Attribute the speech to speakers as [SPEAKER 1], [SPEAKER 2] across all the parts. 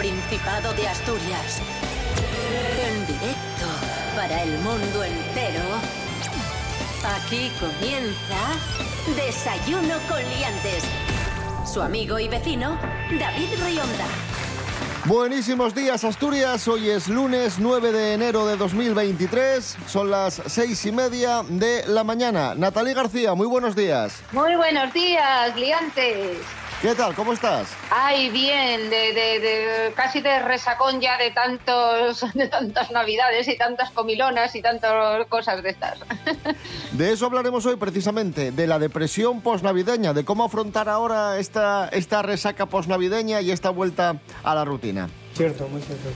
[SPEAKER 1] Principado de Asturias. En directo para el mundo entero. Aquí comienza Desayuno con Liantes. Su amigo y vecino, David Rionda.
[SPEAKER 2] Buenísimos días Asturias, hoy es lunes 9 de enero de 2023, son las seis y media de la mañana. Natalie García, muy buenos días.
[SPEAKER 3] Muy buenos días, liantes.
[SPEAKER 2] ¿Qué tal? ¿Cómo estás?
[SPEAKER 3] Ay, bien, de, de, de, casi de resacón ya de tantos, de tantas navidades y tantas comilonas y tantas cosas de estas.
[SPEAKER 2] De eso hablaremos hoy precisamente, de la depresión posnavideña, de cómo afrontar ahora esta, esta resaca posnavideña y esta vuelta a la rutina.
[SPEAKER 4] Cierto, muy cierto.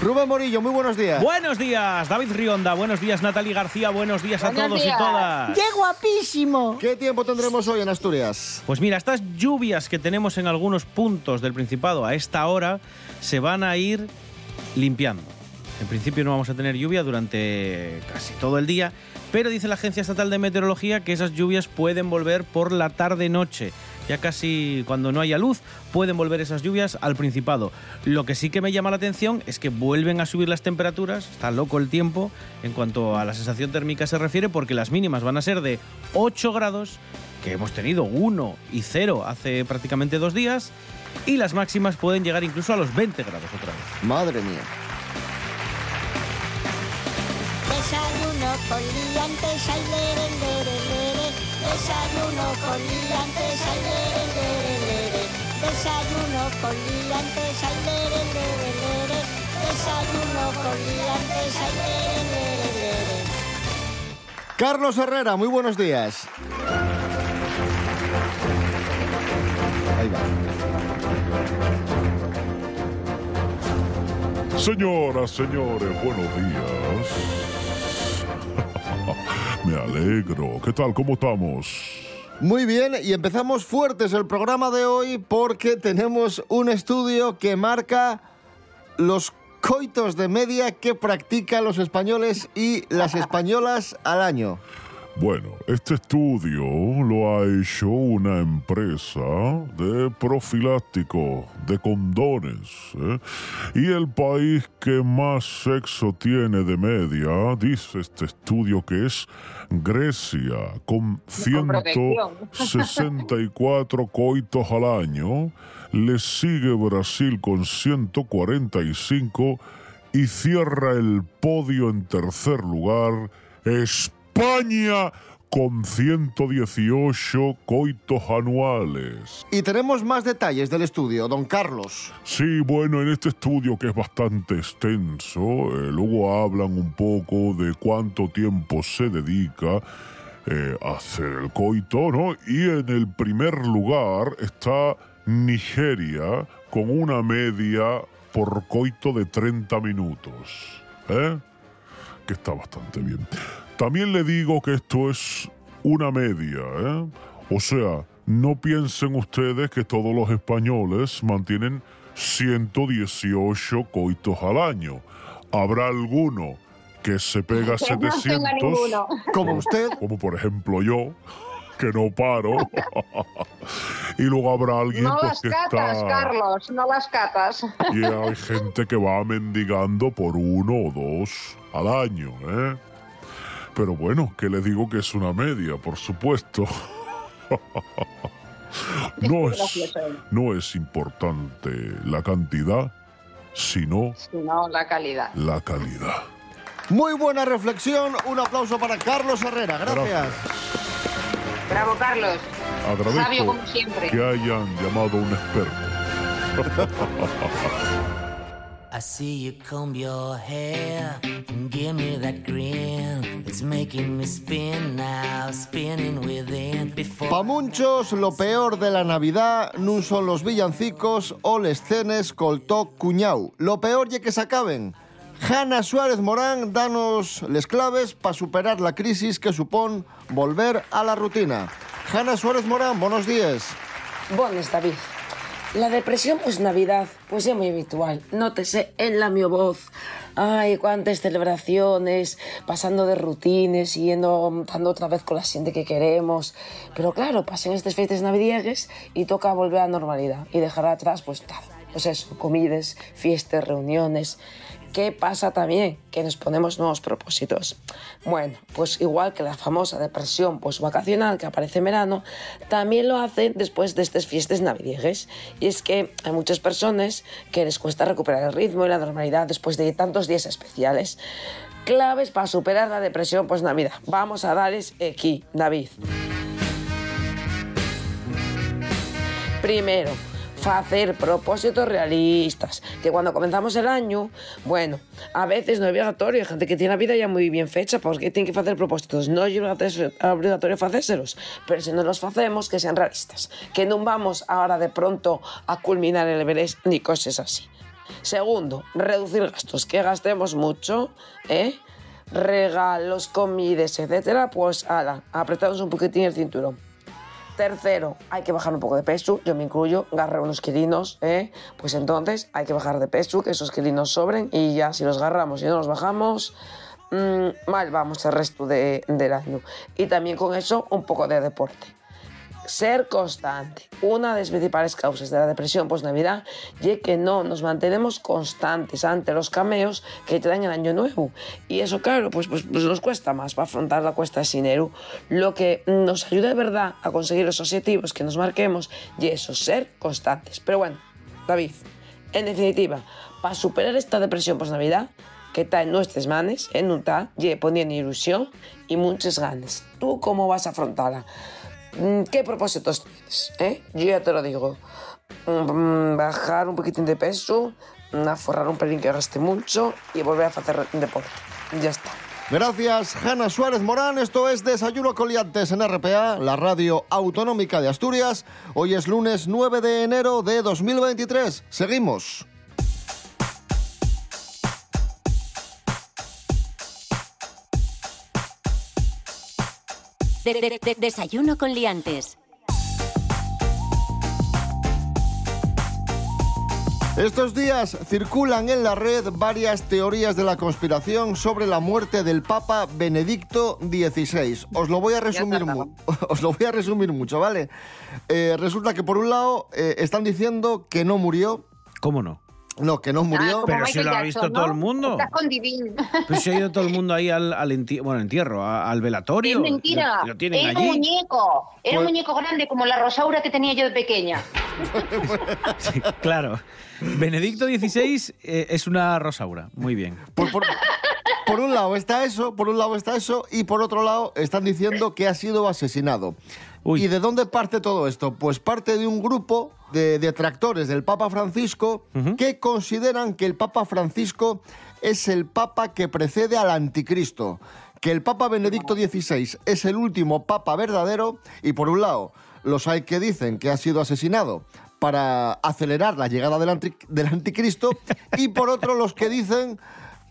[SPEAKER 2] Rubén Morillo, muy buenos días.
[SPEAKER 5] Buenos días, David Rionda. Buenos días, Natalie García. Buenos días a todos
[SPEAKER 3] días.
[SPEAKER 5] y todas.
[SPEAKER 6] ¡Qué guapísimo!
[SPEAKER 2] ¿Qué tiempo tendremos hoy en Asturias?
[SPEAKER 5] Pues mira, estas lluvias que tenemos en algunos puntos del Principado a esta hora se van a ir limpiando. En principio no vamos a tener lluvia durante casi todo el día, pero dice la Agencia Estatal de Meteorología que esas lluvias pueden volver por la tarde-noche. Ya casi cuando no haya luz pueden volver esas lluvias al Principado. Lo que sí que me llama la atención es que vuelven a subir las temperaturas, está loco el tiempo en cuanto a la sensación térmica se refiere, porque las mínimas van a ser de 8 grados, que hemos tenido 1 y 0 hace prácticamente dos días, y las máximas pueden llegar incluso a los 20 grados otra vez.
[SPEAKER 2] Madre mía.
[SPEAKER 6] Desayuno con liantes, ay, lere, lere, lere. Desayuno con liantes, ay, lere, lere, lere. Desayuno con liantes, ay, lere, lere, lere. Desayuno con liantes, ay, lere, lere, lere.
[SPEAKER 2] Carlos Herrera, muy buenos días. Ahí va.
[SPEAKER 7] Señoras, señores, buenos días. Alegro. ¿Qué tal? ¿Cómo estamos?
[SPEAKER 2] Muy bien, y empezamos fuertes el programa de hoy porque tenemos un estudio que marca los coitos de media que practican los españoles y las españolas al año.
[SPEAKER 7] Bueno, este estudio lo ha hecho una empresa de profiláctico, de condones. ¿eh? Y el país que más sexo tiene de media, dice este estudio que es Grecia, con
[SPEAKER 3] protección.
[SPEAKER 7] 164 coitos al año. Le sigue Brasil con 145 y cierra el podio en tercer lugar España con 118 coitos anuales.
[SPEAKER 2] Y tenemos más detalles del estudio, don Carlos.
[SPEAKER 7] Sí, bueno, en este estudio que es bastante extenso, eh, luego hablan un poco de cuánto tiempo se dedica eh, a hacer el coito, ¿no? Y en el primer lugar está Nigeria con una media por coito de 30 minutos, ¿eh? Que está bastante bien. También le digo que esto es una media, ¿eh? O sea, no piensen ustedes que todos los españoles mantienen 118 coitos al año. Habrá alguno que se pega
[SPEAKER 3] Que no tenga
[SPEAKER 7] 700,
[SPEAKER 3] ninguno.
[SPEAKER 2] Como usted,
[SPEAKER 7] como por ejemplo yo, que no paro. y luego habrá alguien
[SPEAKER 3] No
[SPEAKER 7] pues,
[SPEAKER 3] las
[SPEAKER 7] que
[SPEAKER 3] catas,
[SPEAKER 7] está...
[SPEAKER 3] Carlos, no las catas.
[SPEAKER 7] Y hay gente que va mendigando por uno o dos al año, ¿eh? Pero bueno, que le digo que es una media, por supuesto. No es, no es importante la cantidad, sino
[SPEAKER 3] Si no, la calidad.
[SPEAKER 7] la calidad.
[SPEAKER 2] muy buena reflexión. Un aplauso para Carlos Herrera. Gracias.
[SPEAKER 3] Bravo, Carlos. Sabio
[SPEAKER 7] Agradezco
[SPEAKER 3] como siempre.
[SPEAKER 7] que hayan llamado a un experto.
[SPEAKER 8] I see you comb your hair and give me that grin. It's making me spin now, spinning within. Before
[SPEAKER 2] Pa muchos, lo peor de la Navidad nun son los villancicos o les cenes col toc cuñau. Lo peor ye que se acaben. Hanna Suárez Morán, danos les claves para superar la crisis que supón volver a la rutina. Hanna Suárez Morán, buenos días.
[SPEAKER 9] Buenas, David. La depresión pues Navidad, pues es muy habitual. Nótese en la mi voz. Ay, cuántas celebraciones, pasando de rutines, yendo dando otra vez con la gente que queremos. Pero claro, pasen estas fechas navideñas y toca volver a la normalidad y dejar atrás pues nada. pues eso, comidas, fiestas, reuniones. ¿Qué pasa también? Que nos ponemos nuevos propósitos. Bueno, pues igual que la famosa depresión vacacional que aparece en verano, también lo hacen después de estas fiestas navideñas. Y es que hay muchas personas que les cuesta recuperar el ritmo y la normalidad después de tantos días especiales. Claves para superar la depresión post-Navidad. Vamos a darles aquí, David. Primero, hacer propósitos realistas. Que cuando comenzamos el año, bueno, a veces no es obligatorio. Hay gente que tiene la vida ya muy bien fecha porque tiene que hacer propósitos. No es obligatorio hacérselos, pero si no los hacemos, que sean realistas. Que no vamos ahora de pronto a culminar el Everest ni cosas así. Segundo, reducir gastos. Que gastemos mucho, ¿eh? regalos, comidas, etcétera, pues ala, apretamos un poquitín el cinturón. Tercero, hay que bajar un poco de peso, yo me incluyo, agarrar unos kilinos, ¿eh? pues entonces hay que bajar de peso, que esos kilinos sobren y ya si los agarramos y no los bajamos, mmm, mal vamos el resto de, del año. Y también con eso un poco de deporte ser constante. Una de las principales causas de la depresión post-Navidad es que no nos mantenemos constantes ante los cameos que dan el año nuevo. Y eso, claro, pues, pues, pues nos cuesta más para afrontar la cuesta de dinero. Lo que nos ayuda de verdad a conseguir los objetivos que nos marquemos y eso, ser constantes. Pero bueno, David, en definitiva, para superar esta depresión post-Navidad, que está en nuestras manos, en un está, y poniendo ilusión y muchas ganas. ¿Tú cómo vas a afrontarla? Mm, ¿Qué propósitos tienes? Eh? Yo ya te lo digo. Mm, bajar un poquitín de peso, aforrar un pelín que gaste mucho y volver a hacer deporte. Ya está.
[SPEAKER 2] Gracias, Hanna Suárez Morán. Esto es Desayuno Coliantes en RPA, la radio autonómica de Asturias. Hoy es lunes 9 de enero de 2023. Seguimos.
[SPEAKER 1] Desayuno con liantes.
[SPEAKER 2] Estos días circulan en la red varias teorías de la conspiración sobre la muerte del Papa Benedicto XVI. Os lo voy a resumir, os lo voy a resumir mucho, ¿vale? Eh, resulta que por un lado eh, están diciendo que no murió.
[SPEAKER 5] ¿Cómo no?
[SPEAKER 2] No, que no murió.
[SPEAKER 5] pero si lo ha visto todo el mundo.
[SPEAKER 3] Está con Divin.
[SPEAKER 5] Pues se ha ido todo el mundo ahí al, al bueno, entierro, al velatorio.
[SPEAKER 3] Es mentira.
[SPEAKER 5] Lo, tienen
[SPEAKER 3] era
[SPEAKER 5] allí.
[SPEAKER 3] un muñeco. Era un
[SPEAKER 2] Pues-
[SPEAKER 3] muñeco grande como la Rosaura que tenía yo de pequeña.
[SPEAKER 5] Sí, claro. Benedicto XVI eh, es una rosaura. Muy bien.
[SPEAKER 2] Por, por- por un lado está eso, por un lado está eso, y por otro lado están diciendo que ha sido asesinado.
[SPEAKER 5] Uy.
[SPEAKER 2] ¿Y de dónde parte todo esto? Pues parte de un grupo de detractores del Papa Francisco que consideran que el Papa Francisco es el Papa que precede al Anticristo, que el Papa Benedicto XVI es el último Papa verdadero, y por un lado los hay que dicen que ha sido asesinado para acelerar la llegada del anticristo y por otro los que dicen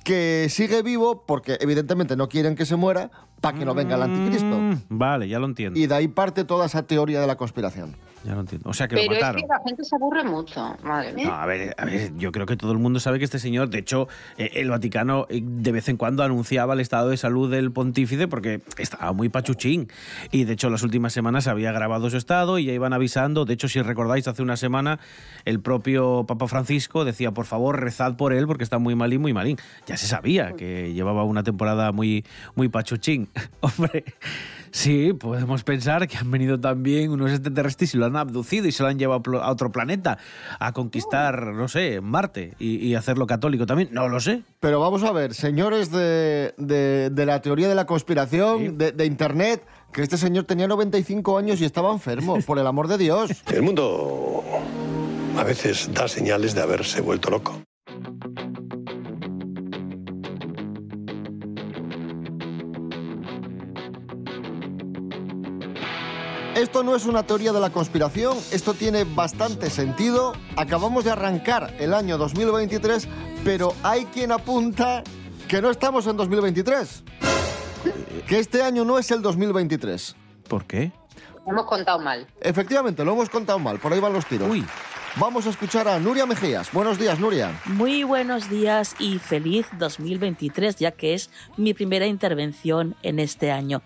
[SPEAKER 2] que sigue vivo porque evidentemente no quieren que se muera para que no venga el anticristo.
[SPEAKER 5] Mm, vale, ya lo entiendo.
[SPEAKER 2] Y de ahí parte toda esa teoría de la conspiración.
[SPEAKER 5] Ya lo entiendo. O sea, que lo
[SPEAKER 3] Pero es
[SPEAKER 5] mataron.
[SPEAKER 3] que la gente se aburre mucho. Madre mía.
[SPEAKER 5] No, a ver, a ver, yo creo que todo el mundo sabe que este señor, de hecho, eh, el Vaticano eh, de vez en cuando anunciaba el estado de salud del pontífice porque estaba muy pachuchín. Y de hecho, las últimas semanas había grabado su estado y ya iban avisando. De hecho, si recordáis, hace una semana el propio Papa Francisco decía, por favor, rezad por él porque está muy malín, muy malín. Ya se sabía que llevaba una temporada muy, muy pachuchín. Hombre. Sí, podemos pensar que han venido también unos extraterrestres y lo han abducido y se lo han llevado a otro planeta a conquistar, no sé, Marte y, y hacerlo católico también. No lo sé.
[SPEAKER 2] Pero vamos a ver, señores de, de- de la teoría de la conspiración, de, de Internet, que este señor tenía 95 años y estaba enfermo, por el amor de Dios.
[SPEAKER 4] El mundo a veces da señales de haberse vuelto loco.
[SPEAKER 2] Esto no es una teoría de la conspiración, esto tiene bastante sentido. Acabamos de arrancar el año 2023, pero hay quien apunta que no estamos en 2023. Que este año no es el 2023.
[SPEAKER 5] ¿Por qué?
[SPEAKER 3] Hemos contado mal.
[SPEAKER 2] Efectivamente, lo hemos contado mal, por ahí van los tiros.
[SPEAKER 5] Uy,
[SPEAKER 2] Vamos a escuchar a Nuria Mejías. Buenos días, Nuria.
[SPEAKER 10] Muy buenos días y feliz 2023, ya que es mi primera intervención en este año.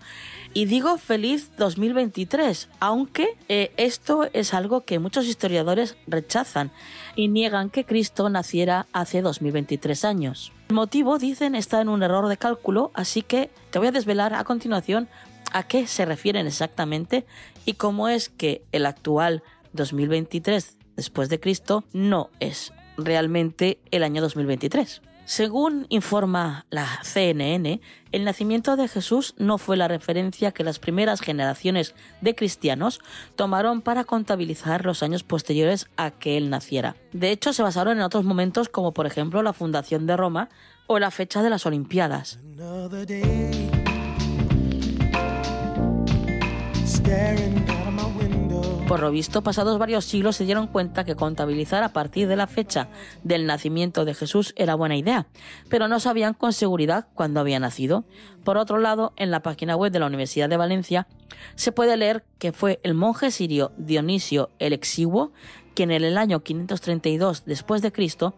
[SPEAKER 10] Y digo feliz 2023, aunque eh, esto es algo que muchos historiadores rechazan y niegan que Cristo naciera hace 2023 años. El motivo, dicen, está en un error de cálculo, así que te voy a desvelar a continuación a qué se refieren exactamente y cómo es que el actual 2023 después de Cristo no es realmente el año 2023. Según informa la CNN, el nacimiento de Jesús no fue la referencia que las primeras generaciones de cristianos tomaron para contabilizar los años posteriores a que él naciera. De hecho, se basaron en otros momentos como por ejemplo la fundación de Roma o la fecha de las Olimpiadas. Por lo visto, pasados varios siglos se dieron cuenta que contabilizar a partir de la fecha del nacimiento de Jesús era buena idea, pero no sabían con seguridad cuándo había nacido. Por otro lado, en la página web de la Universidad de Valencia se puede leer que fue el monje sirio Dionisio el Exiguo quien en el año 532 después de Cristo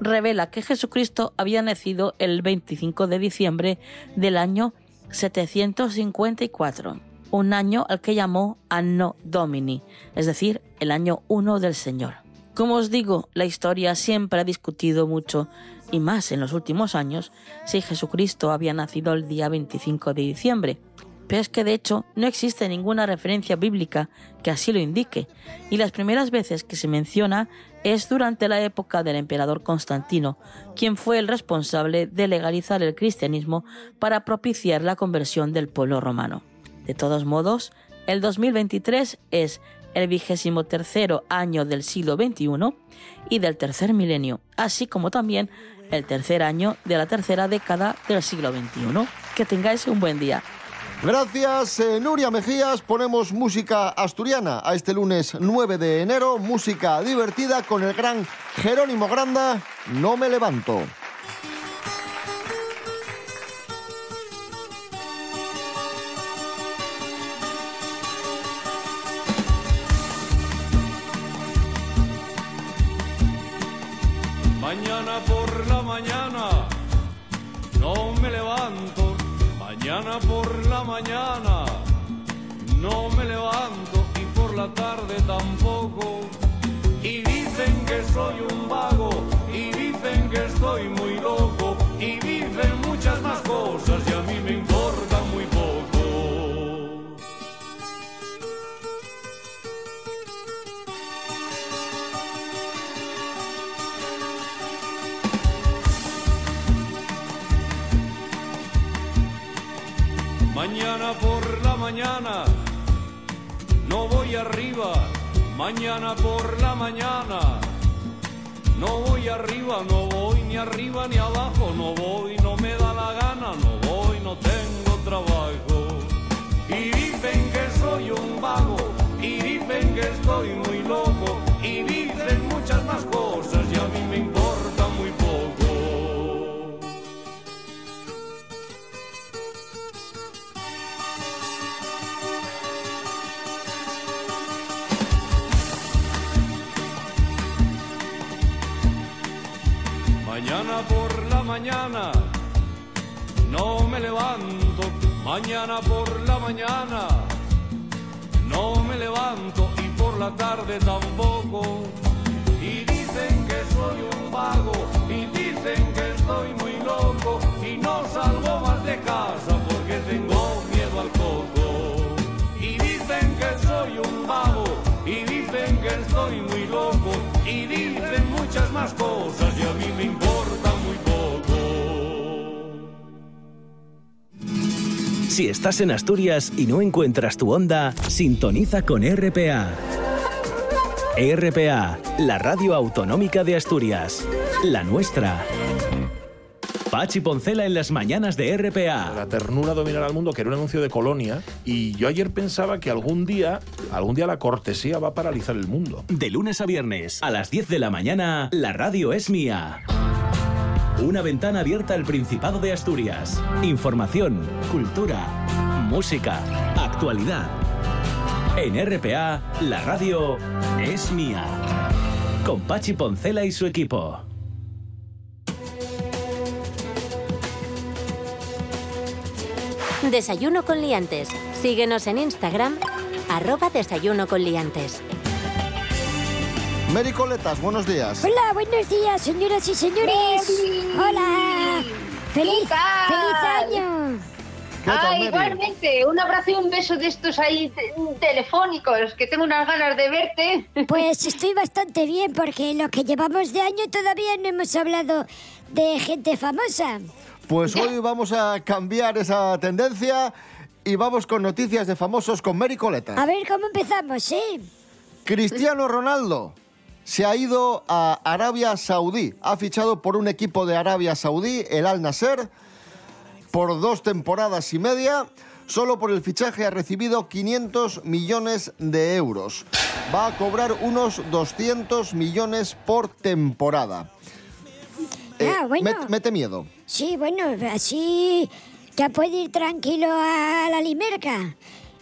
[SPEAKER 10] revela que Jesucristo había nacido el 25 de diciembre del año 754 un año al que llamó Anno Domini, es decir, el año 1 del Señor. Como os digo, la historia siempre ha discutido mucho, y más en los últimos años, si Jesucristo había nacido el día 25 de diciembre. Pero es que de hecho no existe ninguna referencia bíblica que así lo indique, y las primeras veces que se menciona es durante la época del emperador Constantino, quien fue el responsable de legalizar el cristianismo para propiciar la conversión del pueblo romano. De todos modos, el 2023 es el vigésimo tercero año del siglo XXI y del tercer milenio, así como también el tercer año de la tercera década del siglo XXI. Que tengáis un buen día.
[SPEAKER 2] Gracias, eh, Nuria Mejías. Ponemos música asturiana a este lunes 9 de enero, música divertida con el gran Jerónimo Granda, No me levanto.
[SPEAKER 11] Voy arriba. Mañana por la mañana no voy arriba, no voy ni arriba ni abajo, no voy, no me da la gana, no voy, no tengo trabajo. Y dicen que soy un vago, y dicen que estoy muy loco, mañana no me levanto. Mañana por la mañana no me levanto y por la tarde tampoco. Y dicen que soy un vago y dicen que estoy muy loco y no salgo más de casa porque tengo
[SPEAKER 12] Si estás en Asturias y no encuentras tu onda, sintoniza con RPA. RPA, la radio autonómica de Asturias. La nuestra. Pachi Poncela en las mañanas de RPA.
[SPEAKER 13] La ternura dominará al mundo, que era un anuncio de Colonia, y yo ayer pensaba que algún día, algún día la cortesía va a paralizar el mundo.
[SPEAKER 12] De lunes a viernes, a las 10 de la mañana, la radio es mía. Una ventana abierta al Principado de Asturias. Información, cultura, música, actualidad. En RPA, la radio es mía. con Pachi Poncela y su equipo.
[SPEAKER 1] Desayuno con liantes. Síguenos en Instagram, arroba desayuno con liantes.
[SPEAKER 2] Mary Coletas, buenos días.
[SPEAKER 6] Hola, buenos días, señoras y señores. Hola. Feliz,
[SPEAKER 3] ¿Qué tal?
[SPEAKER 6] feliz año.
[SPEAKER 2] ¿Qué tal,
[SPEAKER 3] Ah,
[SPEAKER 2] Mary?
[SPEAKER 3] igualmente, un abrazo y un beso de estos ahí te- telefónicos, que tengo unas ganas de verte.
[SPEAKER 6] Pues estoy bastante bien porque lo que llevamos de año todavía no hemos hablado de gente famosa.
[SPEAKER 2] Pues hoy vamos a cambiar esa tendencia y vamos con noticias de famosos con Mary Coletas.
[SPEAKER 6] A ver cómo empezamos, ¿eh?
[SPEAKER 2] Cristiano Ronaldo se ha ido a Arabia Saudí. Ha fichado por un equipo de Arabia Saudí, el Al Nasser, por dos temporadas y media. Solo por el fichaje ha recibido 500 millones de euros. Va a cobrar unos 200 millones por temporada. Eh,
[SPEAKER 6] Ah, bueno.
[SPEAKER 2] met- mete miedo.
[SPEAKER 6] Sí, bueno, así ya puede ir tranquilo a la limerca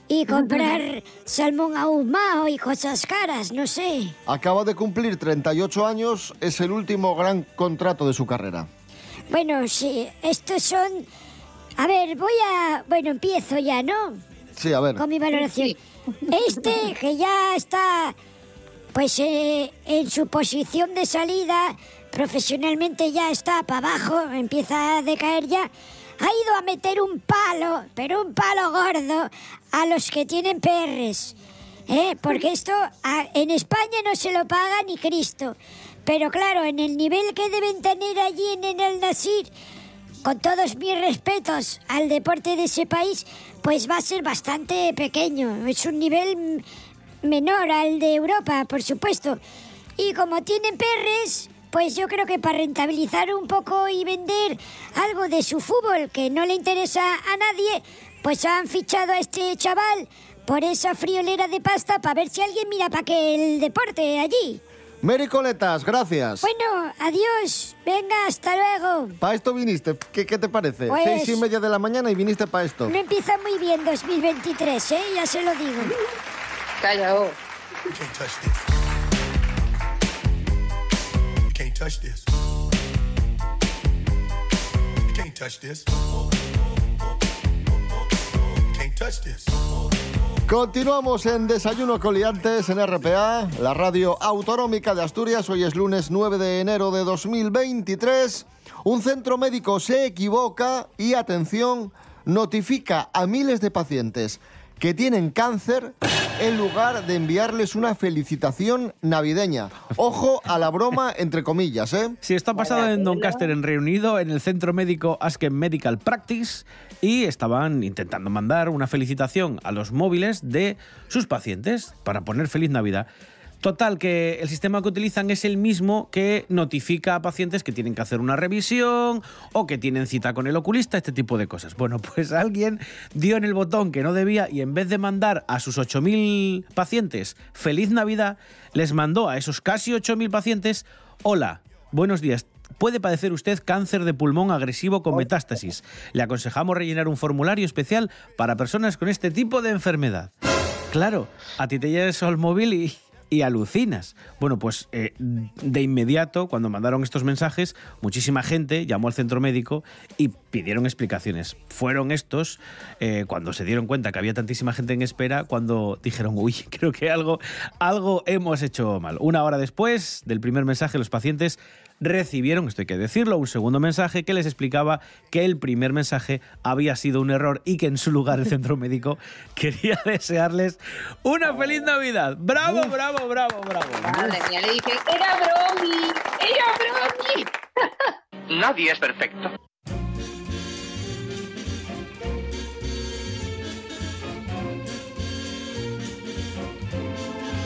[SPEAKER 6] y comprar salmón ahumado y cosas caras, no sé.
[SPEAKER 2] Acaba de cumplir 38 años, es el último gran contrato de su carrera.
[SPEAKER 6] Bueno, sí, estos son... A ver, voy a... Bueno, empiezo ya, ¿no?
[SPEAKER 2] Sí, a ver.
[SPEAKER 6] Con mi valoración. Este, que ya está, pues, eh, en su posición de salida, profesionalmente ya está para abajo, empieza a decaer ya, ha ido a meter un palo, pero un palo gordo, a los que tienen perres. ¿eh? Porque esto a- en España no se lo paga ni Cristo. Pero claro, en el nivel que deben tener allí en, el Nasir, con todos mis respetos al deporte de ese país, pues va a ser bastante pequeño. Es un nivel menor al de Europa, por supuesto. Y como tienen perres, pues yo creo que para rentabilizar un poco y vender algo de su fútbol que no le interesa a nadie, pues han fichado a este chaval por esa friolera de pasta para ver si alguien mira para que el deporte allí.
[SPEAKER 2] Mary Coletas, gracias.
[SPEAKER 6] Bueno, adiós. Venga, hasta luego.
[SPEAKER 2] ¿Para esto viniste? ¿Qué, qué te parece?
[SPEAKER 6] Pues-
[SPEAKER 2] Seis y media de la mañana y viniste para esto.
[SPEAKER 6] No empieza muy bien 2023, ¿eh? Ya se lo digo.
[SPEAKER 3] Calla.
[SPEAKER 14] You can't touch this.
[SPEAKER 2] Continuamos en Desayuno Coliantes en RPA, la radio autonómica de Asturias. Hoy es lunes 9 de enero de 2023. Un centro médico se equivoca y, atención, notifica a miles de pacientes que tienen cáncer en lugar de enviarles una felicitación navideña. Ojo a la broma, entre comillas, ¿eh?
[SPEAKER 5] Sí, esto ha pasado en Doncaster, en Reino Unido, en el centro médico Asken Medical Practice, y estaban intentando mandar una felicitación a los móviles de sus pacientes para poner feliz Navidad. Total, que el sistema que utilizan es el mismo que notifica a pacientes que tienen que hacer una revisión o que tienen cita con el oculista, este tipo de cosas. Bueno, pues alguien dio en el botón que no debía y en vez de mandar a sus 8.000 pacientes feliz Navidad, les mandó a esos casi 8.000 pacientes, hola, buenos días. Puede padecer usted cáncer de pulmón agresivo con metástasis. Le aconsejamos rellenar un formulario especial para personas con este tipo de enfermedad. Claro, a ti te llega eso al móvil y, y alucinas. Bueno, pues eh, de inmediato, cuando mandaron estos mensajes, muchísima gente llamó al centro médico y pidieron explicaciones. Fueron estos, eh, cuando se dieron cuenta que había tantísima gente en espera, cuando dijeron, uy, creo que algo, algo hemos hecho mal. Una hora después del primer mensaje, los pacientes recibieron, esto hay que decirlo, un segundo mensaje que les explicaba que el primer mensaje había sido un error y que en su lugar el centro médico quería desearles una feliz Navidad. ¡Bravo, bravo, bravo, bravo!
[SPEAKER 3] Madre mía, le dije, era bromi, era bromi.
[SPEAKER 15] Nadie es perfecto.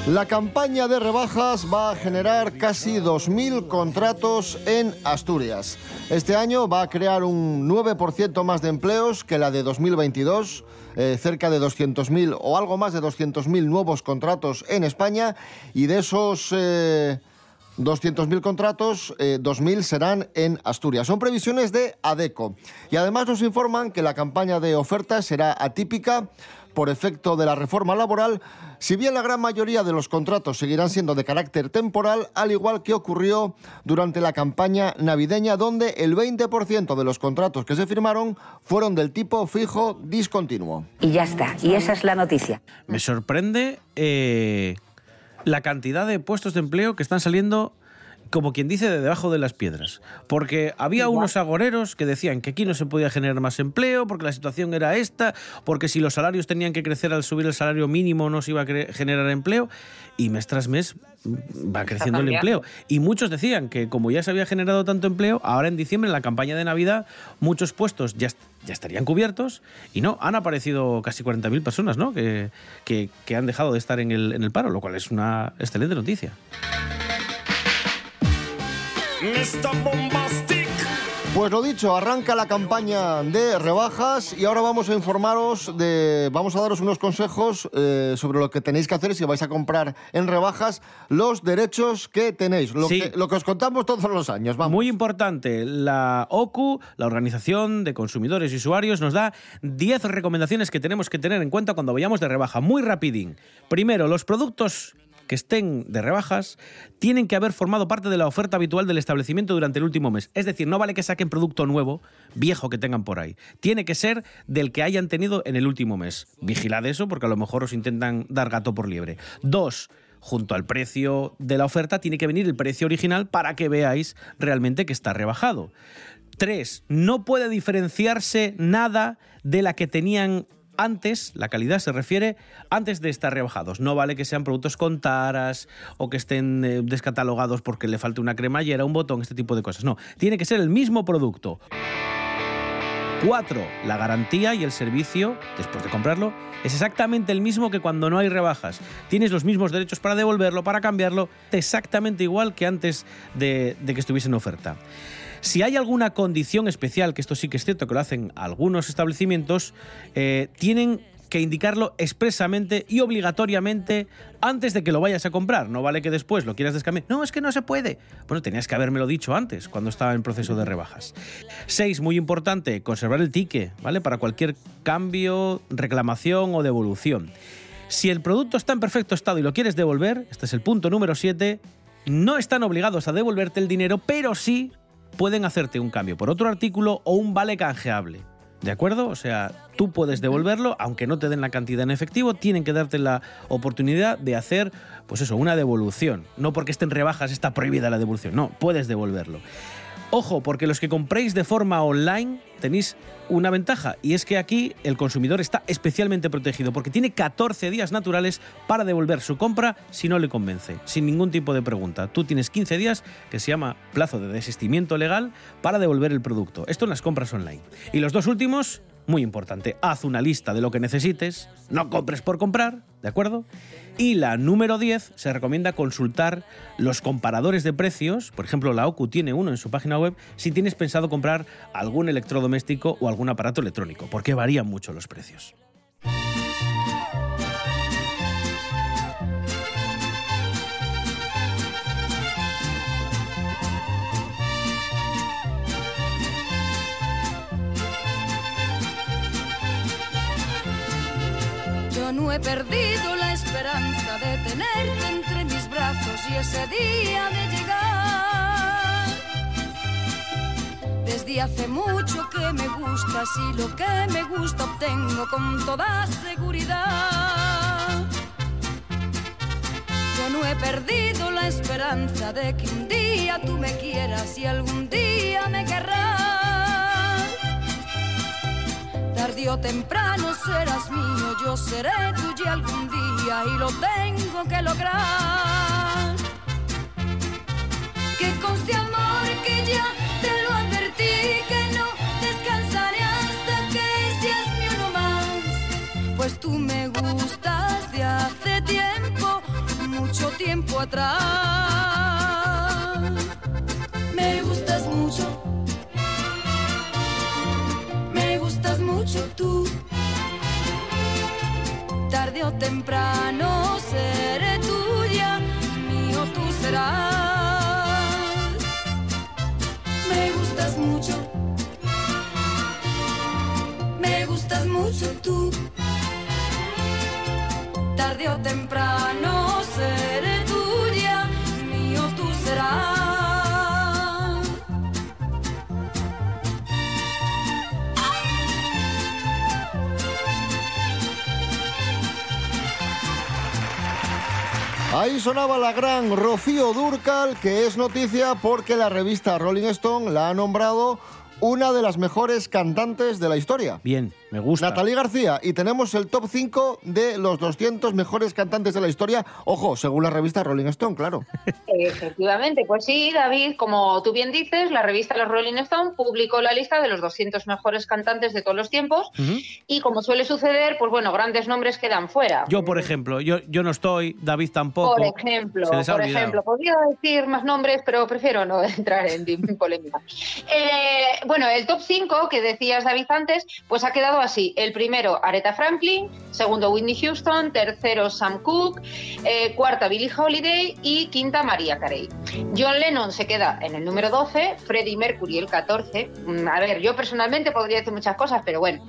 [SPEAKER 2] La campaña de rebajas va a generar casi 2.000 contratos en Asturias. Este año va a crear un 9% más de empleos que la de 2022, eh, cerca de 200.000 o algo más de 200.000 nuevos contratos en España y de esos... eh, 200.000 contratos, eh, 2.000 serán en Asturias. Son previsiones de ADECO. Y además nos informan que la campaña de ofertas será atípica por efecto de la reforma laboral, si bien la gran mayoría de los contratos seguirán siendo de carácter temporal, al igual que ocurrió durante la campaña navideña, donde el 20% de los contratos que se firmaron fueron del tipo fijo discontinuo.
[SPEAKER 15] Y ya está, y esa es la noticia.
[SPEAKER 5] Me sorprende eh, la cantidad de puestos de empleo que están saliendo como quien dice, de debajo de las piedras. Porque había unos agoreros que decían que aquí no se podía generar más empleo, porque la situación era esta, porque si los salarios tenían que crecer al subir el salario mínimo no se iba a generar empleo. Y mes tras mes mm, va creciendo el empleo. Y muchos decían que como ya se había generado tanto empleo, ahora en diciembre, en la campaña de Navidad, muchos puestos ya, ya estarían cubiertos. Y no, han aparecido casi 40.000 personas ¿no? que, que- que han dejado de estar en el, en el paro, lo cual es una excelente noticia.
[SPEAKER 11] Mr. Bombastic.
[SPEAKER 2] Pues lo dicho, arranca la campaña de rebajas y ahora vamos a informaros de, vamos a daros unos consejos eh, sobre lo que tenéis que hacer si vais a comprar en rebajas los derechos que tenéis, lo,
[SPEAKER 5] Sí.
[SPEAKER 2] que, lo que os contamos todos los años. Vamos.
[SPEAKER 5] Muy importante, la OCU, la Organización de Consumidores y Usuarios, nos da 10 recomendaciones que tenemos que tener en cuenta cuando vayamos de rebaja. Muy rapidín. Primero, los productos que estén de rebajas tienen que haber formado parte de la oferta habitual del establecimiento durante el último mes. Es decir, no vale que saquen producto nuevo, viejo que tengan por ahí. Tiene que ser del que hayan tenido en el último mes. Vigilad eso porque a lo mejor os intentan dar gato por liebre. Dos, junto al precio de la oferta tiene que venir el precio original para que veáis realmente que está rebajado. Tres, no puede diferenciarse nada de la que tenían antes, la calidad se refiere antes de estar rebajados. No vale que sean productos con taras o que estén eh, descatalogados porque le falte una cremallera, un botón, este tipo de cosas. No, tiene que ser el mismo producto. Cuatro, la garantía y el servicio, después de comprarlo, es exactamente el mismo que cuando no hay rebajas. Tienes los mismos derechos para devolverlo, para cambiarlo, exactamente igual que antes de, de que estuviese en oferta. Si hay alguna condición especial, que esto sí que es cierto que lo hacen algunos establecimientos, eh, tienen que indicarlo expresamente y obligatoriamente antes de que lo vayas a comprar. No vale que después lo quieras descambiar. No, es que no se puede. Bueno, tenías que habérmelo dicho antes, cuando estaba en proceso de rebajas. Seis, muy importante, conservar el ticket, ¿vale? Para cualquier cambio, reclamación o devolución. Si el producto está en perfecto estado y lo quieres devolver, este es el punto número 7, no están obligados a devolverte el dinero, pero sí pueden hacerte un cambio por otro artículo o un vale canjeable. ¿De acuerdo? O sea, tú puedes devolverlo, aunque no te den la cantidad en efectivo, tienen que darte la oportunidad de hacer, pues eso, una devolución. No porque estén rebajas está prohibida la devolución, no, puedes devolverlo. Ojo, porque los que compréis de forma online tenéis una ventaja y es que aquí el consumidor está especialmente protegido porque tiene 14 días naturales para devolver su compra si no le convence, sin ningún tipo de pregunta. Tú tienes 15 días que se llama plazo de desistimiento legal para devolver el producto. Esto en las compras online. Y los dos últimos, muy importante, haz una lista de lo que necesites, no compres por comprar, ¿de acuerdo? Y la número 10 se recomienda consultar los comparadores de precios, por ejemplo la OCU tiene uno en su página web, si tienes pensado comprar algún electrodoméstico o algún aparato electrónico, porque varían mucho los precios.
[SPEAKER 16] No he perdido la esperanza de tenerte entre mis brazos y ese día de llegar. Desde hace mucho que me gustas y lo que me gusta obtengo con toda seguridad. Yo no he perdido la esperanza de que un día tú me quieras y algún día me querrás. Tarde temprano serás mío, yo seré tuya algún día y lo tengo que lograr. Que conste amor que ya te lo advertí, que no descansaré hasta que seas mi uno más. Pues tú me gustas de hace tiempo, mucho tiempo atrás. Temprano
[SPEAKER 2] Ahí sonaba la gran Rocío Durcal, que es noticia porque la revista Rolling Stone la ha nombrado una de las mejores cantantes de la historia.
[SPEAKER 5] Bien, me gusta.
[SPEAKER 2] Natalie García, y tenemos el top 5 de los 200 mejores cantantes de la historia, ojo, según la revista Rolling Stone, claro.
[SPEAKER 3] Efectivamente, pues sí, David, como tú bien dices, la revista Los Rolling Stone publicó la lista de los 200 mejores cantantes de todos los tiempos y como suele suceder, pues bueno, grandes nombres quedan fuera.
[SPEAKER 5] Yo, por ejemplo, yo, yo no estoy, David tampoco.
[SPEAKER 3] Por ejemplo,
[SPEAKER 5] Se les ha
[SPEAKER 3] por ejemplo, podría decir más nombres, pero prefiero no entrar en polémica. Eh, bueno, el top 5 que decías, David, antes, pues ha quedado así. El primero, Aretha Franklin, segundo, Whitney Houston, tercero, Sam Cooke, eh, cuarta, Billie Holiday y quinta, María Carey. John Lennon se queda en el número 12, Freddie Mercury el 14. Mm, A ver, yo personalmente podría decir muchas cosas, pero bueno.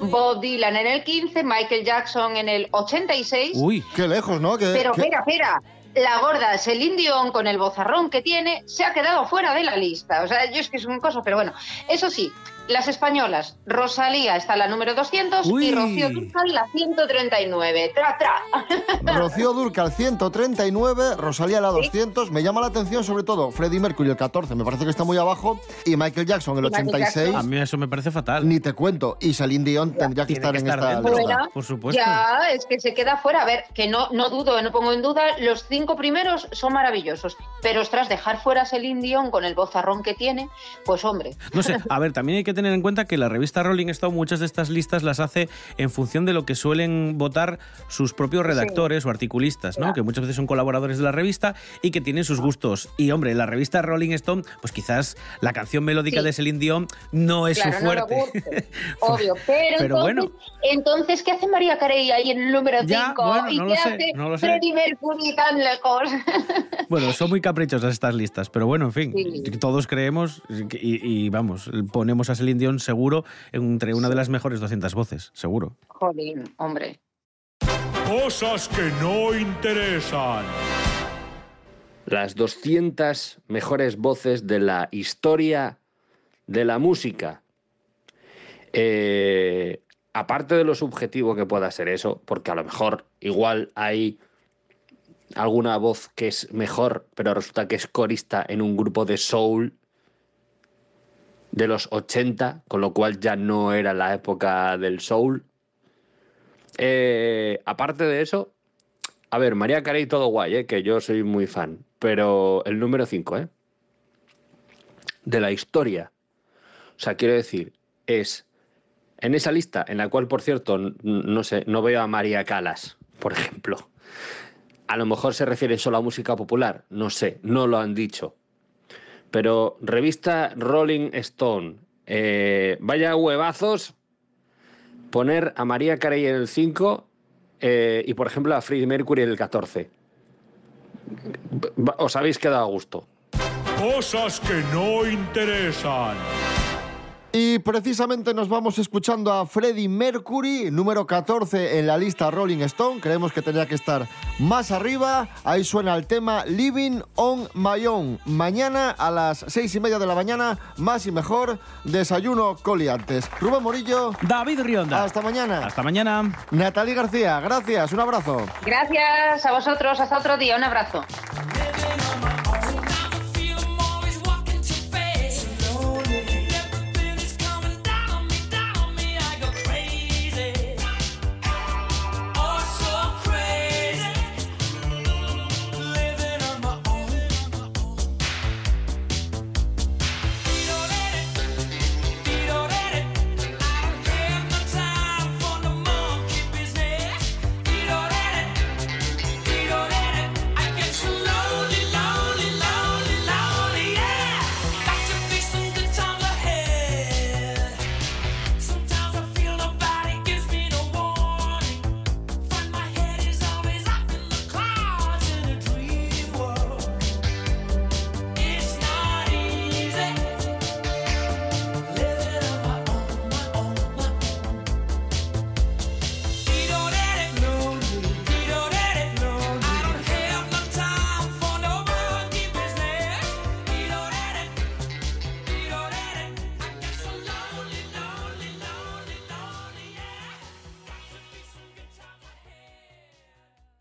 [SPEAKER 3] Bob Dylan en el 15, Michael Jackson en el 86.
[SPEAKER 2] Uy, qué lejos, ¿no?
[SPEAKER 3] Pero espera, espera. La gorda Celine Dion con el bozarrón que tiene se ha quedado fuera de la lista. O sea, yo es que son cosas, pero bueno. Eso sí, las españolas, Rosalía está la número 200
[SPEAKER 2] Uy.
[SPEAKER 3] y Rocío Dúrcal la 139. Tra, tra.
[SPEAKER 2] Rocío Durcal 139, Rosalía la 200. Me llama la atención sobre todo Freddie Mercury el 14, me parece que está muy abajo. Y Michael Jackson el
[SPEAKER 3] Y Michael
[SPEAKER 2] 86.
[SPEAKER 5] A mí eso me parece fatal.
[SPEAKER 2] Ni te cuento. Y Celine Dion tendría que
[SPEAKER 5] Tiene
[SPEAKER 2] estar
[SPEAKER 5] que
[SPEAKER 2] en
[SPEAKER 5] estar
[SPEAKER 2] esta
[SPEAKER 5] dentro.
[SPEAKER 2] lista.
[SPEAKER 3] Fuera.
[SPEAKER 5] Por supuesto.
[SPEAKER 3] Ya, es que se queda fuera. A ver, que no, no dudo, no pongo en duda, los cinco primeros son maravillosos. Pero ostras, dejar fuera a Celine Dion con el bozarrón que tiene, pues hombre.
[SPEAKER 5] No sé, a ver, también hay que tener en cuenta que la revista Rolling Stone muchas de estas listas las hace en función de lo que suelen votar sus propios redactores o articulistas, ¿no? Que muchas veces son colaboradores de la revista y que tienen sus gustos. Y hombre, la revista Rolling Stone, pues quizás la canción melódica
[SPEAKER 3] Sí.
[SPEAKER 5] de Celine Dion no es
[SPEAKER 3] Claro,
[SPEAKER 5] su
[SPEAKER 3] no
[SPEAKER 5] fuerte.
[SPEAKER 3] guste, obvio. Pero,
[SPEAKER 5] Pero
[SPEAKER 3] entonces, entonces, ¿qué hace María Carey ahí en el número
[SPEAKER 5] Ya,
[SPEAKER 3] 5?
[SPEAKER 5] bueno,
[SPEAKER 3] ¿Y
[SPEAKER 5] no
[SPEAKER 3] qué
[SPEAKER 5] lo sé,
[SPEAKER 3] hace
[SPEAKER 5] no lo sé.
[SPEAKER 3] Tan lejos?
[SPEAKER 5] Bueno, son muy caprichosas estas listas, pero bueno, en fin,
[SPEAKER 3] Sí.
[SPEAKER 5] todos creemos y, y, vamos, ponemos a Celine Dion seguro entre una de las mejores 200 voces, seguro.
[SPEAKER 3] Jolín, hombre.
[SPEAKER 11] Cosas que no interesan.
[SPEAKER 17] Las 200 mejores voces de la historia de la música. Eh, aparte de lo subjetivo que pueda ser eso, porque a lo mejor igual hay alguna voz que es mejor, pero resulta que es corista en un grupo de soul de los 80, con lo cual ya no era la época del soul. Eh, aparte de eso, a ver, María Carey todo guay, ¿eh? que yo soy muy fan, pero el número 5, ¿eh? De la historia. O sea, quiero decir, es en esa lista, en la cual, por cierto, no sé, no veo a María Calas, por ejemplo. A lo mejor se refiere solo a música popular, no sé, no lo han dicho. Pero revista Rolling Stone, eh, vaya huevazos poner a María Carey en el 5 eh, y, por ejemplo, a Freddie Mercury en el 14. Va- Os habéis quedado a gusto.
[SPEAKER 11] Cosas que no interesan.
[SPEAKER 2] Y precisamente nos vamos escuchando a Freddie Mercury, número 14 en la lista Rolling Stone. Creemos que tendría que estar más arriba. Ahí suena el tema Living on My Own. Mañana a las seis y media de la mañana, más y mejor, desayuno coliantes. Rubén Morillo.
[SPEAKER 5] David Rionda.
[SPEAKER 2] Hasta mañana.
[SPEAKER 5] Hasta mañana.
[SPEAKER 2] Natalie García, gracias. Un abrazo.
[SPEAKER 3] Gracias a vosotros. Hasta otro día. Un abrazo.